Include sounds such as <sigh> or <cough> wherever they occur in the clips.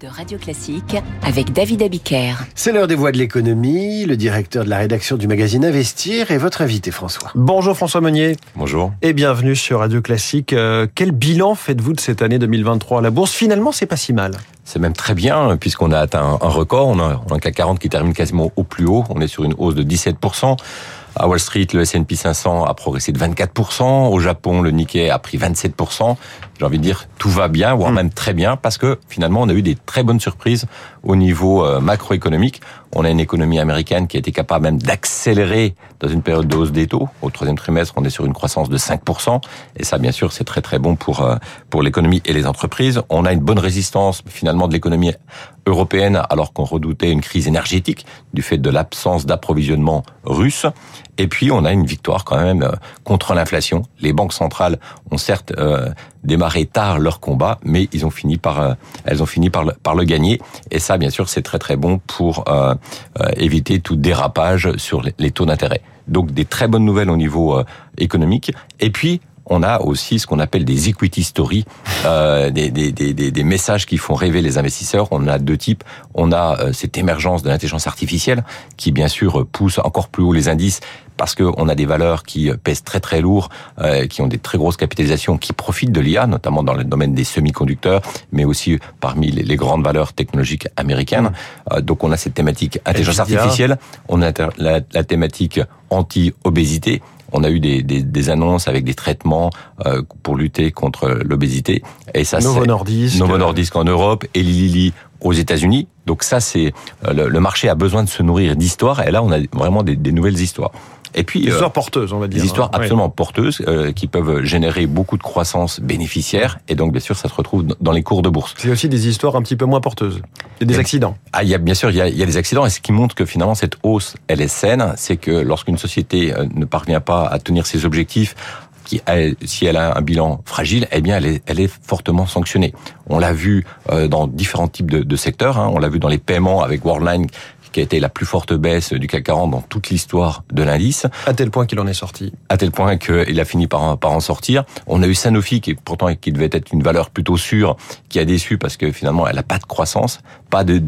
de Radio Classique avec David Abiker. C'est l'heure des voix de l'économie. Le directeur de la rédaction du magazine Investir et votre invité François. Bonjour François Meunier. Bonjour. Et bienvenue sur Radio Classique. Euh, quel bilan faites-vous de cette année 2023 La bourse, finalement, c'est pas si mal. C'est même très bien, puisqu'on a atteint un record. On a, on a un CAC 40 qui termine quasiment au plus haut. On est sur une hausse de 17%. À Wall Street, le S&P 500 a progressé de 24%. Au Japon, le Nikkei a pris 27%. J'ai envie de dire, tout va bien, voire même très bien, parce que finalement, on a eu des très bonnes surprises au niveau euh, macroéconomique. On a une économie américaine qui a été capable même d'accélérer dans une période de hausse des taux. Au troisième trimestre, on est sur une croissance de 5%. Et ça, bien sûr, c'est très très bon pour euh, pour l'économie et les entreprises. On a une bonne résistance finalement de l'économie européenne alors qu'on redoutait une crise énergétique du fait de l'absence d'approvisionnement russe. Et puis, on a une victoire quand même euh, contre l'inflation. Les banques centrales ont certes euh, démarré tard leur combat, mais ils ont fini par, euh, elles ont fini par le, par le gagner. Et ça, bien sûr, c'est très très bon pour éviter tout dérapage sur les taux d'intérêt. Donc, des très bonnes nouvelles au niveau économique. Et puis, on a aussi ce qu'on appelle des equity stories, euh, des, des, des, des, messages qui font rêver les investisseurs. On a deux types. On a euh, cette émergence de l'intelligence artificielle qui, bien sûr, pousse encore plus haut les indices parce qu'on a des valeurs qui pèsent très très lourd, euh, qui ont des très grosses capitalisations, qui profitent de l'IA, notamment dans le domaine des semi-conducteurs, mais aussi parmi les, grandes valeurs technologiques américaines. Euh, donc on a cette thématique intelligence artificielle, on a la, la thématique anti-obésité, on a eu des, des, des, annonces avec des traitements euh, pour lutter contre l'obésité. Et ça, Novo Nordisk, Novo Nordisk en Europe, et Lilly aux États-Unis. Donc ça, c'est euh, le, marché a besoin de se nourrir d'histoires. Et là, on a vraiment des, des nouvelles histoires. Et puis des histoires euh, porteuses, on va dire. Des histoires hein. absolument porteuses euh, qui peuvent générer beaucoup de croissance bénéficiaire. Et donc, bien sûr, ça se retrouve dans les cours de bourse. C'est aussi des histoires un petit peu moins porteuses. Il des accidents. Ah, il y a bien sûr, il y a, il y a des accidents. Et ce qui montre que finalement cette hausse, elle est saine, c'est que lorsqu'une société euh, ne parvient pas à tenir ses objectifs qui, si elle a un bilan fragile, eh bien, elle est, elle est fortement sanctionnée. On l'a vu dans différents types de, de secteurs. Hein. On l'a vu dans les paiements avec Worldline qui a été la plus forte baisse du CAC 40 dans toute l'histoire de l'indice. À tel point qu'il en est sorti. À tel point qu'il a fini par, par en sortir. On a eu Sanofi qui pourtant qui devait être une valeur plutôt sûre, qui a déçu parce que finalement elle n'a pas de croissance, pas de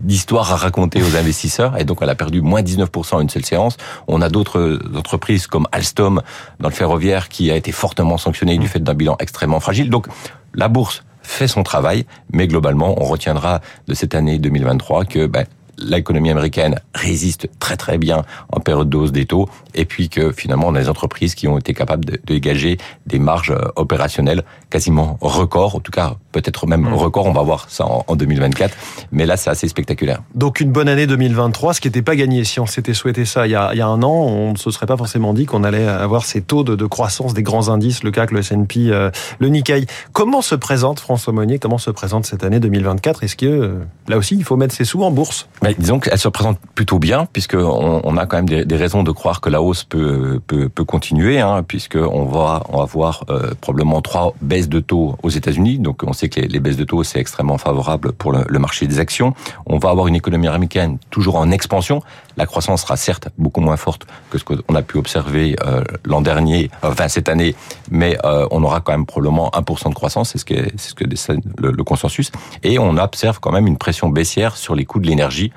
d'histoire à raconter aux investisseurs et donc elle a perdu moins 19% en une seule séance. On a d'autres entreprises comme Alstom dans le ferroviaire qui a été fortement sanctionnée du fait d'un bilan extrêmement fragile. Donc la bourse fait son travail, mais globalement, on retiendra de cette année 2023 que ben, l'économie américaine résiste très très bien en période de des taux, et puis que finalement on a des entreprises qui ont été capables de, dégager des marges euh, opérationnelles quasiment record, en tout cas peut-être même mmh. record, on va voir ça en, 2024, mais là c'est assez spectaculaire. Donc une bonne année 2023, ce qui n'était pas gagné. Si on s'était souhaité ça il y, a, il y a un an, on ne se serait pas forcément dit qu'on allait avoir ces taux de, de, croissance des grands indices, le CAC, le S&P, euh, le Nikkei. Comment se présente François Monnier Comment se présente cette année 2024 Est-ce que euh, là aussi il faut mettre ses sous en bourse? Disons qu'elle se présente plutôt bien, puisqu'on on a quand même des, raisons de croire que la hausse peut, peut, peut continuer, hein, puisqu'on va, on va voir euh, probablement trois baisses de taux aux États-Unis. Donc on sait que les, baisses de taux, c'est extrêmement favorable pour le, marché des actions. On va avoir une économie américaine toujours en expansion. La croissance sera certes beaucoup moins forte que ce qu'on a pu observer euh, l'an dernier, enfin cette année, mais euh, on aura quand même probablement 1% de croissance, c'est ce que c'est ce que le consensus. Et on observe quand même une pression baissière sur les coûts de l'énergie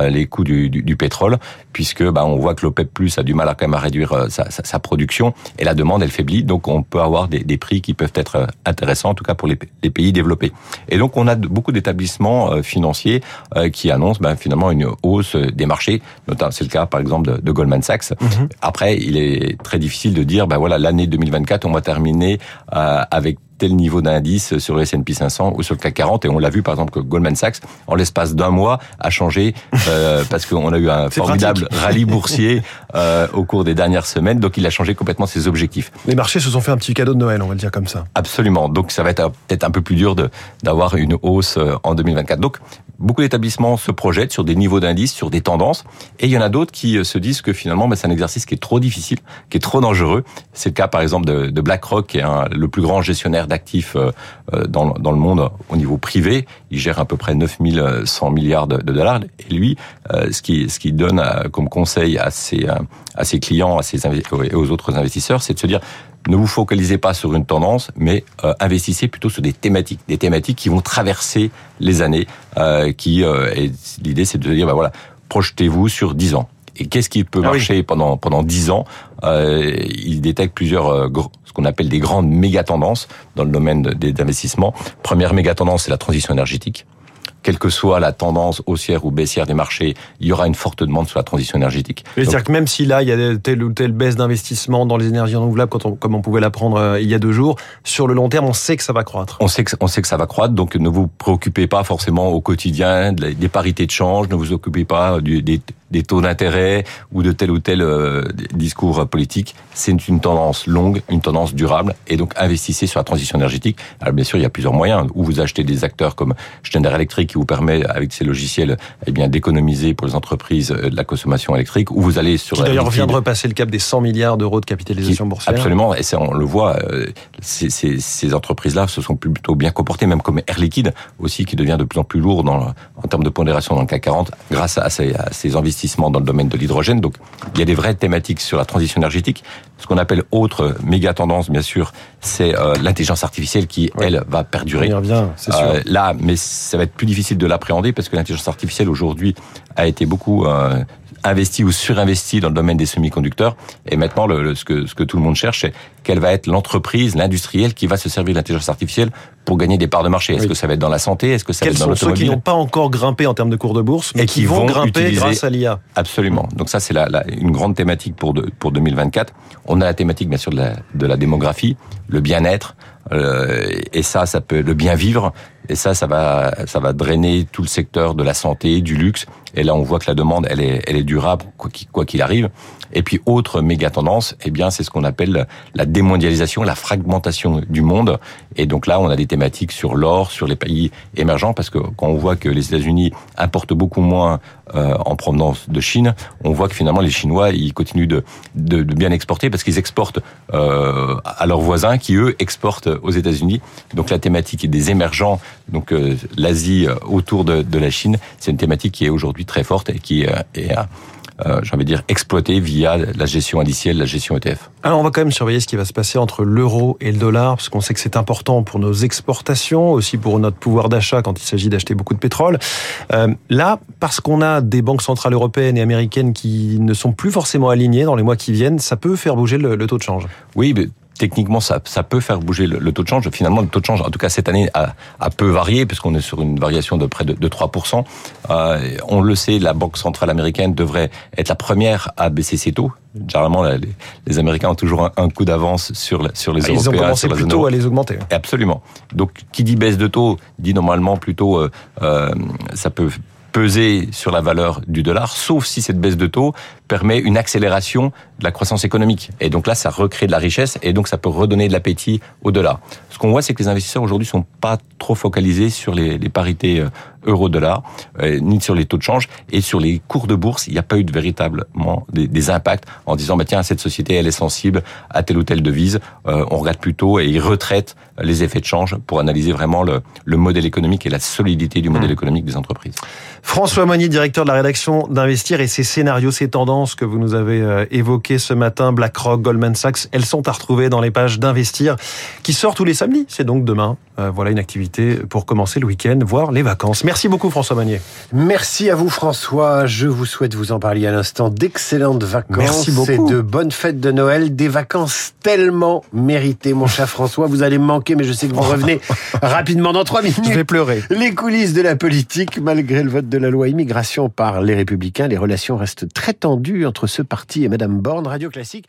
les coûts du, du, du, pétrole, puisque bah, on voit que l'OPEP Plus a du mal à quand même à réduire euh, sa, sa, sa, production et la demande elle faiblit, donc on peut avoir des, des, prix qui peuvent être euh, intéressants, en tout cas pour les, les pays développés. Et donc on a beaucoup d'établissements financiers qui annoncent bah, finalement une hausse des marchés, notamment c'est le cas par exemple de, de Goldman Sachs. Mm-hmm. Après, il est très difficile de dire, bah voilà, l'année 2024, on va terminer avec tel niveau d'indice sur le S&P 500 ou sur le CAC 40 et on l'a vu par exemple que Goldman Sachs en l'espace d'un mois a changé euh, parce qu'on a eu un formidable rallye <laughs> boursier euh, au cours des dernières semaines donc il a changé complètement ses objectifs. Les marchés se sont fait un petit cadeau de Noël on va le dire comme ça. Absolument donc ça va être peut-être un peu plus dur d'avoir une hausse euh, en 2024 donc beaucoup d'établissements se projettent sur des niveaux d'indice, sur des tendances, et il y en a d'autres qui euh, se disent que finalement, bah, c'est un exercice qui est trop difficile, qui est trop dangereux. C'est le cas, par exemple, de, BlackRock, qui est le plus grand gestionnaire d'actifs euh, euh, dans, dans, le monde au niveau privé. Il gère à peu près 9100 milliards de, dollars. Et lui, ce qui ce qui donne comme conseil à ses à ses clients, à ses et aux autres investisseurs, c'est de se dire ne vous focalisez pas sur une tendance, mais euh, investissez plutôt sur des thématiques, des thématiques qui vont traverser les années. Euh, qui euh, l'idée, c'est de dire, bah voilà, projetez-vous sur 10 ans. Et qu'est-ce qui peut Ah oui. marcher pendant pendant 10 ans? Euh, Il détecte plusieurs euh, ce qu'on appelle des grandes méga tendances dans le domaine de- des investissements. Première méga tendance, c'est la transition énergétique. Quelle que soit la tendance haussière ou baissière des marchés, il y aura une forte demande sur la transition énergétique. C'est-à-dire que même si là, il y a telle ou telle baisse d'investissement dans les énergies renouvelables, quand on- comme on pouvait l'apprendre euh, il y a deux jours, sur le long terme, on sait que ça va croître. On sait que on sait que ça va croître, donc ne vous préoccupez pas forcément au quotidien des parités de change, ne vous occupez pas du- des, des taux d'intérêt ou de tel ou tel euh, discours politique. C'est une tendance longue, une tendance durable, et donc investissez sur la transition énergétique. Alors bien sûr, il y a plusieurs moyens. Ou vous achetez des acteurs comme Schneider Electric qui vous permet avec ses logiciels eh bien d'économiser pour les entreprises euh, de la consommation électrique, ou vous allez sur Qui d'ailleurs vient de repasser le cap des 100 milliards d'euros de capitalisation Qui- boursière. Absolument, et ça, on le voit, euh, ces, ces- ces entreprises-là se sont plutôt bien comportées, même comme Air Liquide aussi, qui devient de plus en plus lourd dans, en termes de pondération dans le CAC 40, grâce à ces, à ces investissements dans le domaine de l'hydrogène. Donc, il y a des vraies thématiques sur la transition énergétique. Ce qu'on appelle autre méga tendance, bien sûr, c'est euh, l'intelligence artificielle qui, elle, va On perdurer. y revient, c'est sûr. Euh, là, mais ça va être plus difficile de l'appréhender parce que l'intelligence artificielle aujourd'hui a été beaucoup euh, investie ou surinvestie dans le domaine des semi-conducteurs. Et maintenant, le, le- ce, que, ce que tout le monde cherche, c'est quelle va être l'entreprise, l'industriel qui va se servir de l'intelligence artificielle pour gagner des parts de marché. Est-ce Oui. que ça va être dans la santé? Est-ce que ça Quels va être dans sont ceux qui n'ont pas encore grimpé en termes de cours de bourse, mais Et qui, qui vont, vont grimper grâce à l'IA Absolument. Donc ça, c'est la, la- une grande thématique pour, de- pour 2024. On a la thématique, bien sûr, de la, de la démographie, le bien-être, et ça, ça peut le bien vivre. Et ça, ça va, ça va drainer tout le secteur de la santé, du luxe. Et là, on voit que la demande, elle est, elle est durable, quoi qu'il quoi qu'il arrive. Et puis, autre méga tendance, eh bien, c'est ce qu'on appelle la démondialisation, la fragmentation du monde. Et donc là, on a des thématiques sur l'or, sur les pays émergents, parce que quand on voit que les États-Unis importent beaucoup moins euh, en provenance de Chine, on voit que finalement les Chinois, ils continuent de, de, de bien exporter parce qu'ils exportent euh, à leurs voisins, qui eux exportent aux États-Unis. Donc la thématique des émergents, donc euh, l'Asie euh, autour de, de la Chine, c'est une thématique qui est aujourd'hui très forte et qui euh, est, euh, j'ai envie de dire, exploitée via la gestion indicielle, la gestion ETF. Alors on va quand même surveiller ce qui va se passer entre l'euro et le dollar, parce qu'on sait que c'est important pour nos exportations, aussi pour notre pouvoir d'achat quand il s'agit d'acheter beaucoup de pétrole. Euh, là, parce qu'on a des banques centrales européennes et américaines qui ne sont plus forcément alignées dans les mois qui viennent, ça peut faire bouger le, le taux de change. Oui, mais techniquement, ça, ça peut faire bouger le, le taux de change. Finalement, le taux de change, en tout cas cette année, a, a peu varié, puisqu'on est sur une variation de près de, de 3%. Euh, on le sait, la Banque centrale américaine devrait être la première à baisser ses taux. Généralement, les, les Américains ont toujours un, un coup d'avance sur, la- sur les Ah, Ils ont Européens. commencé plutôt euro. à les augmenter. Absolument. Donc, qui dit baisse de taux, dit normalement plutôt, euh, euh, ça peut peser sur la valeur du dollar, sauf si cette baisse de taux permet une accélération de la croissance économique. Et donc là, ça recrée de la richesse et donc ça peut redonner de l'appétit au dollar. Ce qu'on voit, c'est que les investisseurs aujourd'hui sont pas trop focalisés sur les, les parités euh, euro-dollar, euh, ni sur les taux de change et sur les cours de bourse. Il n'y a pas eu de véritablement des, des impacts en disant, bah tiens, cette société, elle est sensible à telle ou telle devise. Euh, on regarde plutôt et ils retraitent les effets de change pour analyser vraiment le, le modèle économique et la solidité du modèle économique des entreprises. François Moigny, directeur de la rédaction d'Investir et ces scénarios, ces tendances que vous nous avez euh, évoquées ce matin, BlackRock, Goldman Sachs, elles sont à retrouver dans les pages d'Investir qui sort tous les samedis. C'est donc demain. Euh, voilà une activité pour commencer le week-end, voire les vacances. Merci beaucoup François Moigny. Merci à vous François. Je vous souhaite, vous en parliez à l'instant, d'excellentes vacances Merci beaucoup. et de bonnes fêtes de Noël. Des vacances tellement méritées, mon cher François. Vous allez me manquer, mais je sais que vous revenez <laughs> rapidement dans trois minutes. Je vais pleurer. Les coulisses de la politique, malgré le vote de la loi immigration par les Républicains, les relations restent très tendues entre ce parti et Madame Borne. Radio Classique.